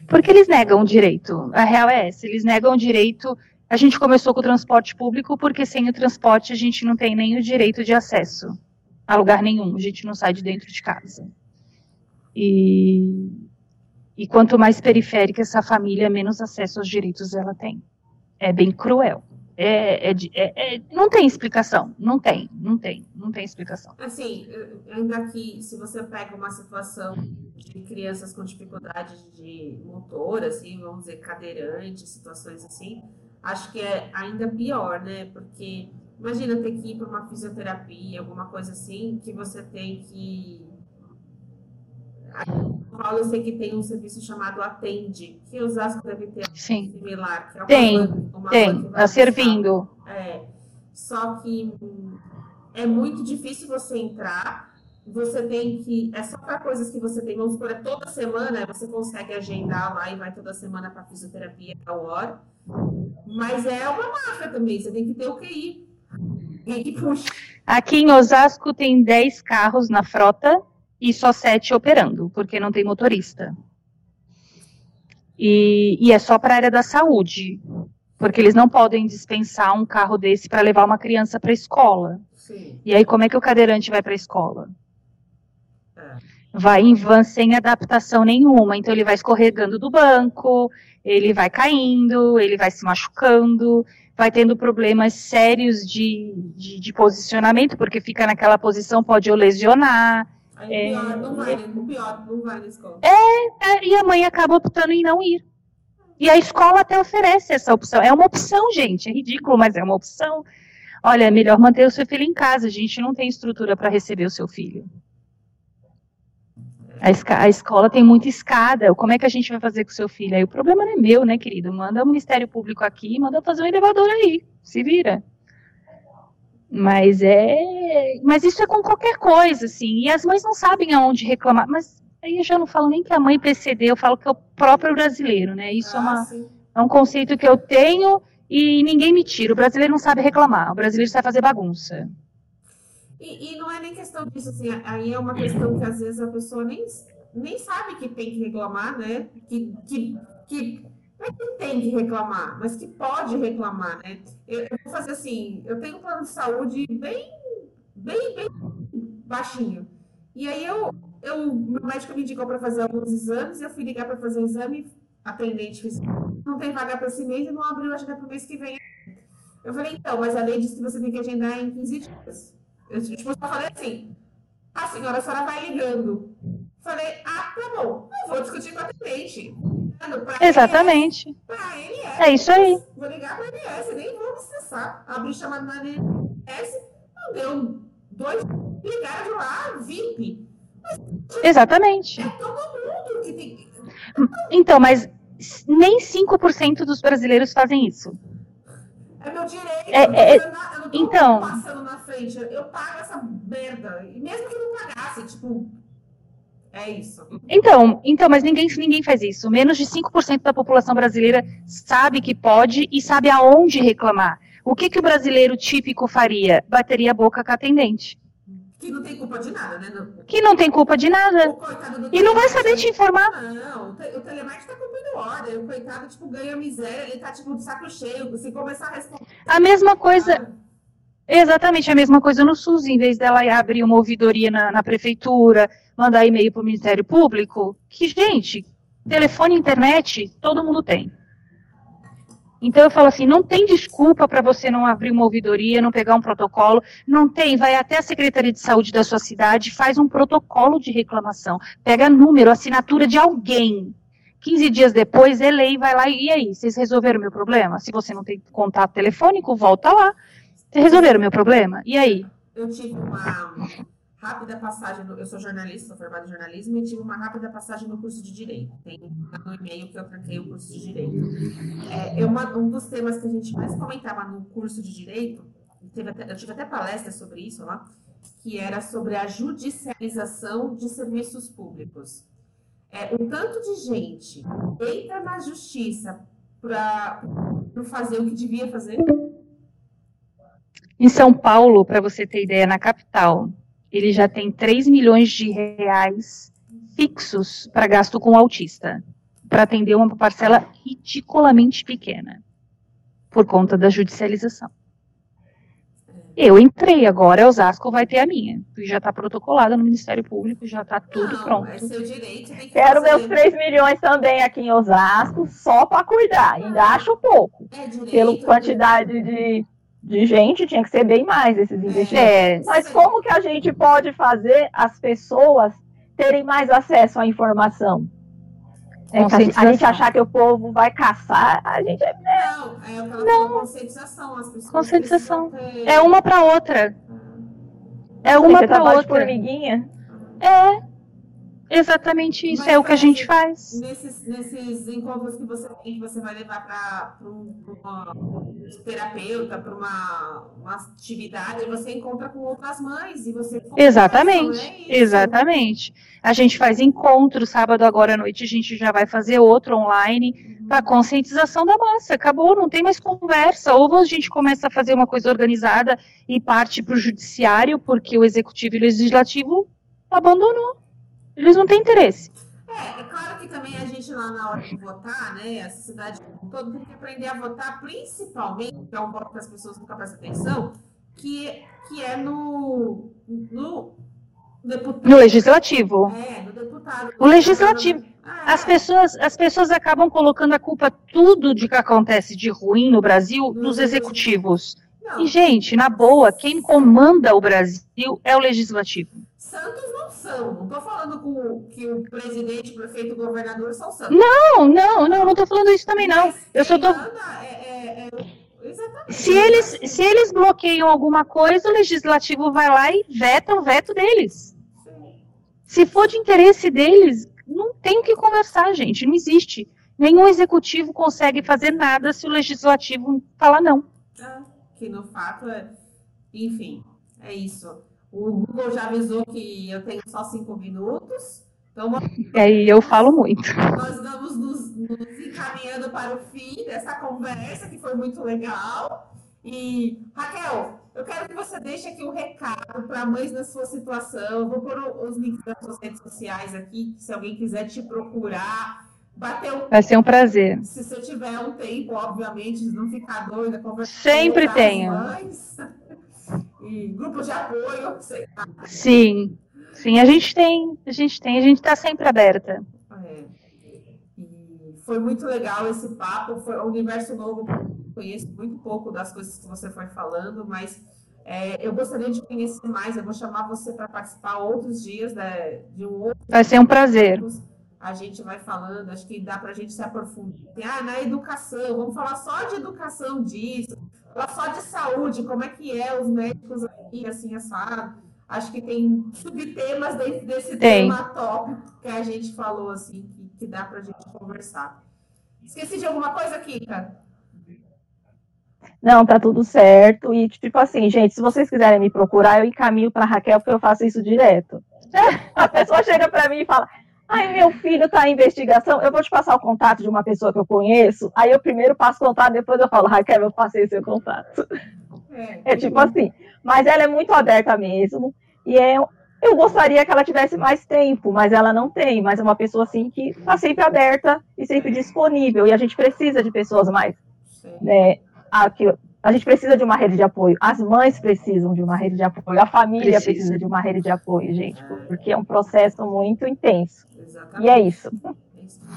Porque eles negam o direito. A real é essa, eles negam o direito. A gente começou com o transporte público porque sem o transporte a gente não tem nem o direito de acesso a lugar nenhum, a gente não sai de dentro de casa. E, e quanto mais periférica essa família, menos acesso aos direitos ela tem. É bem cruel. É, é, é, é, não tem explicação, não tem, não tem, não tem explicação. Assim, ainda que se você pega uma situação de crianças com dificuldade de motor, assim, vamos dizer, cadeirante, situações assim, acho que é ainda pior, né? Porque imagina ter que ir para uma fisioterapia, alguma coisa assim, que você tem que Paulo, eu sei que tem um serviço chamado Atende, que os Osasco deve ter Sim. similar. Que é uma tem, uma tem, está servindo. É, só que é muito difícil você entrar, você tem que, é só para coisas que você tem, vamos supor, é toda semana, você consegue agendar lá e vai toda semana para fisioterapia a hora, mas é uma máfia também, você tem que ter o QI. E puxa. Aqui em Osasco tem 10 carros na frota, e só sete operando, porque não tem motorista. E, e é só para a área da saúde, porque eles não podem dispensar um carro desse para levar uma criança para a escola. Sim. E aí, como é que o cadeirante vai para a escola? É. Vai em van sem adaptação nenhuma, então ele vai escorregando do banco, ele vai caindo, ele vai se machucando, vai tendo problemas sérios de, de, de posicionamento, porque fica naquela posição, pode o lesionar. Aí é, pior, não vai, né? O pior não vai na escola. É, é, e a mãe acaba optando em não ir. E a escola até oferece essa opção. É uma opção, gente. É ridículo, mas é uma opção. Olha, é melhor manter o seu filho em casa. A gente não tem estrutura para receber o seu filho. A, a, escola tem muita escada. Como é que a gente vai fazer com o seu filho? Aí o problema não é meu, né, querido? Manda o Ministério Público aqui, manda fazer um elevador aí. Se vira. Mas é. Mas isso é com qualquer coisa, assim. E as mães não sabem aonde reclamar. Mas aí eu já não falo nem que a mãe PCD, eu falo que é o próprio brasileiro, né? Isso é ah, é, uma, é um conceito que eu tenho e ninguém me tira. O brasileiro não sabe reclamar, o brasileiro sabe fazer bagunça. E, e não é nem questão disso, assim, aí é uma questão que às vezes a pessoa nem, nem sabe que tem que reclamar, né? Que, que, que é que tem que reclamar, mas que pode reclamar, né? Eu, eu, vou fazer assim, eu tenho um plano de saúde bem, bem, bem baixinho. E aí eu, eu meu médico me indicou para fazer alguns exames, eu fui ligar para fazer o exame, atendente fez, não tem vaga para esse mês e não abriu agenda para o mês que vem. Eu falei, então, mas a lei diz que você tem que agendar em 15 dias. Eu tipo, só falei assim, a senhora, a senhora vai ligando. Falei, ah, tá bom, não vou discutir com a atendente. Exatamente. Ele é. Isso aí. Vou ligar para a MS, nem vou estressar. Abri chamada na MS, não deu dois, ligaram lá, VIP. Mas, Exatamente. É todo mundo que tem. Então, mas nem 5% dos brasileiros fazem isso. É meu direito. É, é, eu não então, passando na frente. Eu pago essa merda. E mesmo que não pagasse, tipo, é isso. Então, então, mas ninguém, ninguém faz isso. Menos de 5% da população brasileira sabe que pode e sabe aonde reclamar. O que, que o brasileiro típico faria? Bateria a boca com a atendente. Que não tem culpa de nada, né? Que não tem culpa de nada. E não vai saber te informar. Não, o telemarketing tá cumprindo ordem. O coitado, tipo, ganha miséria, ele tá, tipo, de saco cheio. Se começar a responder... A mesma coisa... Exatamente a mesma coisa no SUS, em vez dela abrir uma ouvidoria na, na prefeitura, mandar e-mail para o Ministério Público, que, gente, telefone e internet, todo mundo tem. Então eu falo assim, não tem desculpa para você não abrir uma ouvidoria, não pegar um protocolo, não tem, vai até a Secretaria de Saúde da sua cidade, faz um protocolo de reclamação, pega número, assinatura de alguém. 15 dias depois, é lei, vai lá e aí, vocês resolveram o meu problema? Se você não tem contato telefônico, volta lá, resolveram o meu problema? E aí? Eu tive uma rápida passagem, no, eu sou jornalista, sou formada em jornalismo, e tive uma rápida passagem no curso de Direito. Tem no e-mail que eu tranquei o curso de Direito. É, uma, um dos temas que a gente mais comentava no curso de Direito, até, eu tive até palestra sobre isso lá, que era sobre a judicialização de serviços públicos. É, um tanto de gente entra na justiça para fazer o que devia fazer em São Paulo, para você ter ideia, na capital, ele já tem 3 milhões de reais fixos para gasto com o autista, para atender uma parcela ridiculamente pequena, por conta da judicialização. Eu entrei agora, Osasco vai ter a minha. Já está protocolada no Ministério Público, já está tudo Não, pronto. É seu direito, Quero meus 3 milhões também aqui em Osasco, só para cuidar. Ainda acho pouco. É direito, pela quantidade de de gente, tinha que ser bem mais esses investimentos. É. Mas como que a gente pode fazer as pessoas terem mais acesso à informação? É, a, gente, a, gente, achar que o povo vai caçar, a gente é. Não, é aquela Não. conscientização. As pessoas conscientização. Ter... É uma para outra. É uma para outra. De formiguinha? É. Exatamente isso, Mas, é o que a gente faz. Nesses, nesses encontros que você tem, que você vai levar para um, terapeuta, para uma, uma atividade, você encontra com outras mães e você. Exatamente, é exatamente. A gente faz encontro, sábado agora à noite a gente já vai fazer outro online uhum. para conscientização da massa. Acabou, não tem mais conversa. Ou a gente começa a fazer uma coisa organizada e parte para o judiciário, porque o executivo e o legislativo abandonou. Eles não têm interesse. É, é claro que também a gente lá na hora de votar, né, a sociedade toda tem que aprender a votar, principalmente, que é um voto que as pessoas nunca prestam atenção, que, que é no, no deputado. No legislativo. É, no deputado. O legislativo. Ah, as, pessoas, as pessoas acabam colocando a culpa tudo de que acontece de ruim no Brasil no nos executivos. Não. E, gente, na boa, quem comanda o Brasil é o legislativo. Santos não são. Não estou falando com, que o presidente, o prefeito, o governador são santos. Não, não, não, não estou falando isso também, não. Eu só tô. É, é, é, se eles, se eles bloqueiam alguma coisa, o legislativo vai lá e veta o veto deles. Se for de interesse deles, não tem o que conversar, gente. Não existe. Nenhum executivo consegue fazer nada se o legislativo falar não. É, que no fato é. Enfim, é isso. O Google já avisou que eu tenho só cinco minutos. Então, é, e eu falo muito. Nós vamos nos, nos encaminhando para o fim dessa conversa, que foi muito legal. E, Raquel, eu quero que você deixe aqui um recado para mães na sua situação. Eu vou pôr os links das suas redes sociais aqui, se alguém quiser te procurar. Bater um... Vai ser um prazer. Se você tiver um tempo, obviamente, não ficar doida, conversar Sempre tenho. Mães e grupos de apoio. Sei Sim, sim, a gente tem, a gente tem, a gente está sempre aberta. É. E foi muito legal esse papo, foi um universo novo, conheço muito pouco das coisas que você foi falando, mas É, eu gostaria de conhecer mais, eu vou chamar você para participar outros dias né, de um outro. Vai ser um prazer. A gente vai falando, acho que dá para a gente se aprofundar. Ah, na educação, vamos falar só de educação disso, falar só de saúde, como é que é os médicos aqui, assim, assado. Acho que tem subtemas dentro desse tem. tema tópico que a gente falou, assim, que, que dá para a gente conversar. Esqueci de alguma coisa, Kika? Não, tá tudo certo. E, tipo assim, gente, se vocês quiserem me procurar, eu encaminho para Raquel, porque eu faço isso direto. A pessoa chega para mim e fala: Ai, meu filho está em investigação, eu vou te passar o contato de uma pessoa que eu conheço. Aí eu primeiro passo o contato, depois eu falo, Raquel, eu passei seu contato. É, é tipo assim. Mas ela é muito aberta mesmo. E é, eu gostaria que ela tivesse mais tempo, mas ela não tem. Mas é uma pessoa assim que está sempre aberta e sempre disponível. E a gente precisa de pessoas mais né, a, gente precisa de uma rede de apoio. As mães precisam de uma rede de apoio. A família precisa, precisa de uma rede de apoio, gente, porque é um processo muito intenso. Exatamente. E é isso.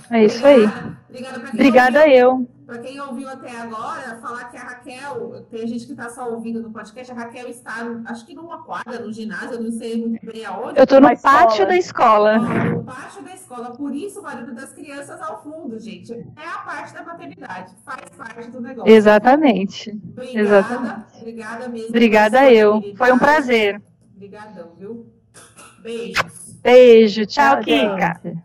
É isso aí. Obrigada, Obrigada eu. Para quem ouviu até agora, falar que a Raquel, tem gente que está só ouvindo no podcast, a Raquel está, acho que numa quadra, no ginásio, eu não sei muito bem aonde. Eu estou no pátio da escola. no pátio da escola, por isso o barulho das crianças ao fundo, gente. É a parte da maternidade, faz parte do negócio. Exatamente. Obrigada, Exatamente. obrigada mesmo. Obrigada eu. Foi um prazer. Obrigadão, viu? Beijos. Beijo. Tchau, Tchau Kika. Gente.